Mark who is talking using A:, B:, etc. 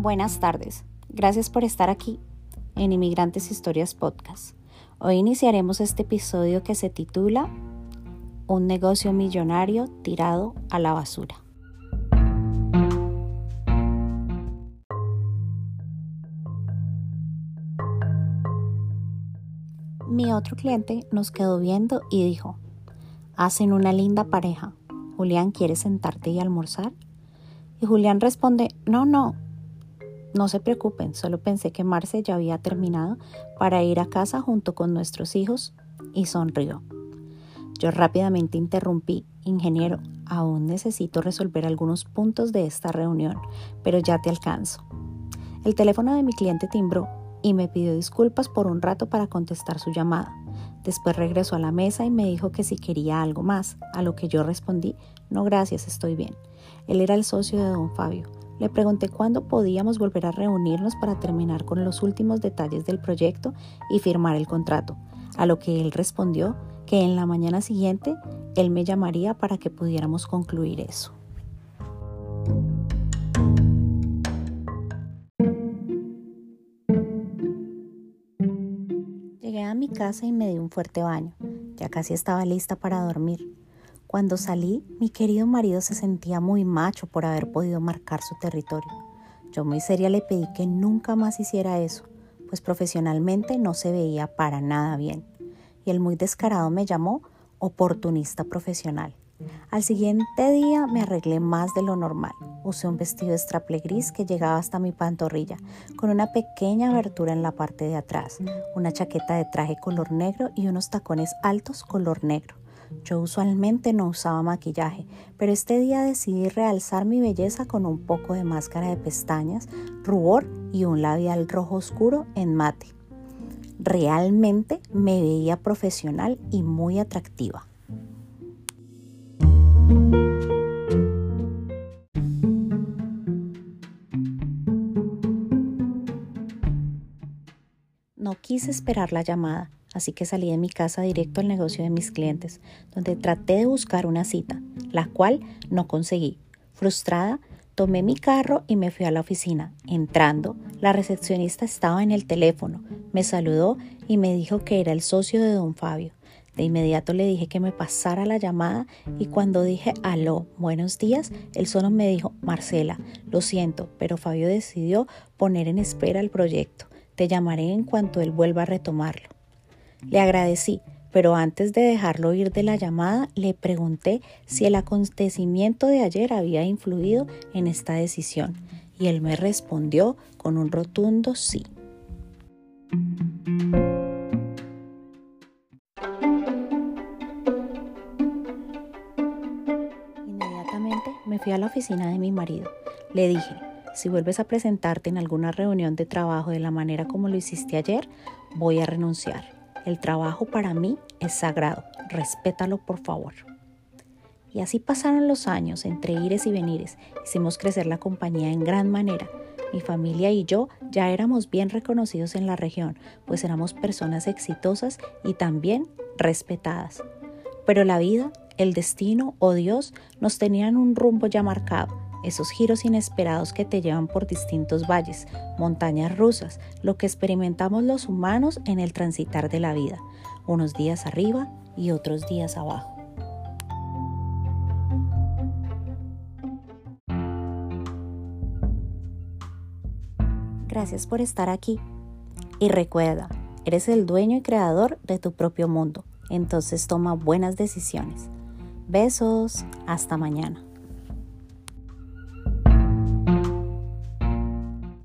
A: Buenas tardes. Gracias por estar aquí en Inmigrantes Historias Podcast. Hoy iniciaremos este episodio que se titula Un negocio millonario tirado a la basura. Mi otro cliente nos quedó viendo y dijo, hacen una linda pareja. Julián, ¿quieres sentarte y almorzar? Y Julián responde, no, no, no se preocupen, solo pensé que Marce ya había terminado para ir a casa junto con nuestros hijos y sonrió. Yo rápidamente interrumpí, ingeniero, aún necesito resolver algunos puntos de esta reunión, pero ya te alcanzo. El teléfono de mi cliente timbró y me pidió disculpas por un rato para contestar su llamada. Después regresó a la mesa y me dijo que si quería algo más, a lo que yo respondí, no gracias, estoy bien. Él era el socio de don Fabio le pregunté cuándo podíamos volver a reunirnos para terminar con los últimos detalles del proyecto y firmar el contrato, a lo que él respondió que en la mañana siguiente él me llamaría para que pudiéramos concluir eso. Llegué a mi casa y me di un fuerte baño. Ya casi estaba lista para dormir. Cuando salí, mi querido marido se sentía muy macho por haber podido marcar su territorio. Yo muy seria le pedí que nunca más hiciera eso, pues profesionalmente no se veía para nada bien. Y el muy descarado me llamó oportunista profesional. Al siguiente día me arreglé más de lo normal. Usé un vestido straple gris que llegaba hasta mi pantorrilla, con una pequeña abertura en la parte de atrás, una chaqueta de traje color negro y unos tacones altos color negro. Yo usualmente no usaba maquillaje, pero este día decidí realzar mi belleza con un poco de máscara de pestañas, rubor y un labial rojo oscuro en mate. Realmente me veía profesional y muy atractiva. No quise esperar la llamada así que salí de mi casa directo al negocio de mis clientes, donde traté de buscar una cita, la cual no conseguí. Frustrada, tomé mi carro y me fui a la oficina. Entrando, la recepcionista estaba en el teléfono, me saludó y me dijo que era el socio de don Fabio. De inmediato le dije que me pasara la llamada y cuando dije aló, buenos días, él solo me dijo, Marcela, lo siento, pero Fabio decidió poner en espera el proyecto. Te llamaré en cuanto él vuelva a retomarlo. Le agradecí, pero antes de dejarlo ir de la llamada, le pregunté si el acontecimiento de ayer había influido en esta decisión, y él me respondió con un rotundo sí. Inmediatamente me fui a la oficina de mi marido. Le dije, si vuelves a presentarte en alguna reunión de trabajo de la manera como lo hiciste ayer, voy a renunciar. El trabajo para mí es sagrado, respétalo por favor. Y así pasaron los años entre ires y venires. Hicimos crecer la compañía en gran manera. Mi familia y yo ya éramos bien reconocidos en la región, pues éramos personas exitosas y también respetadas. Pero la vida, el destino o Dios nos tenían un rumbo ya marcado esos giros inesperados que te llevan por distintos valles, montañas rusas, lo que experimentamos los humanos en el transitar de la vida, unos días arriba y otros días abajo. Gracias por estar aquí. Y recuerda, eres el dueño y creador de tu propio mundo, entonces toma buenas decisiones. Besos, hasta mañana.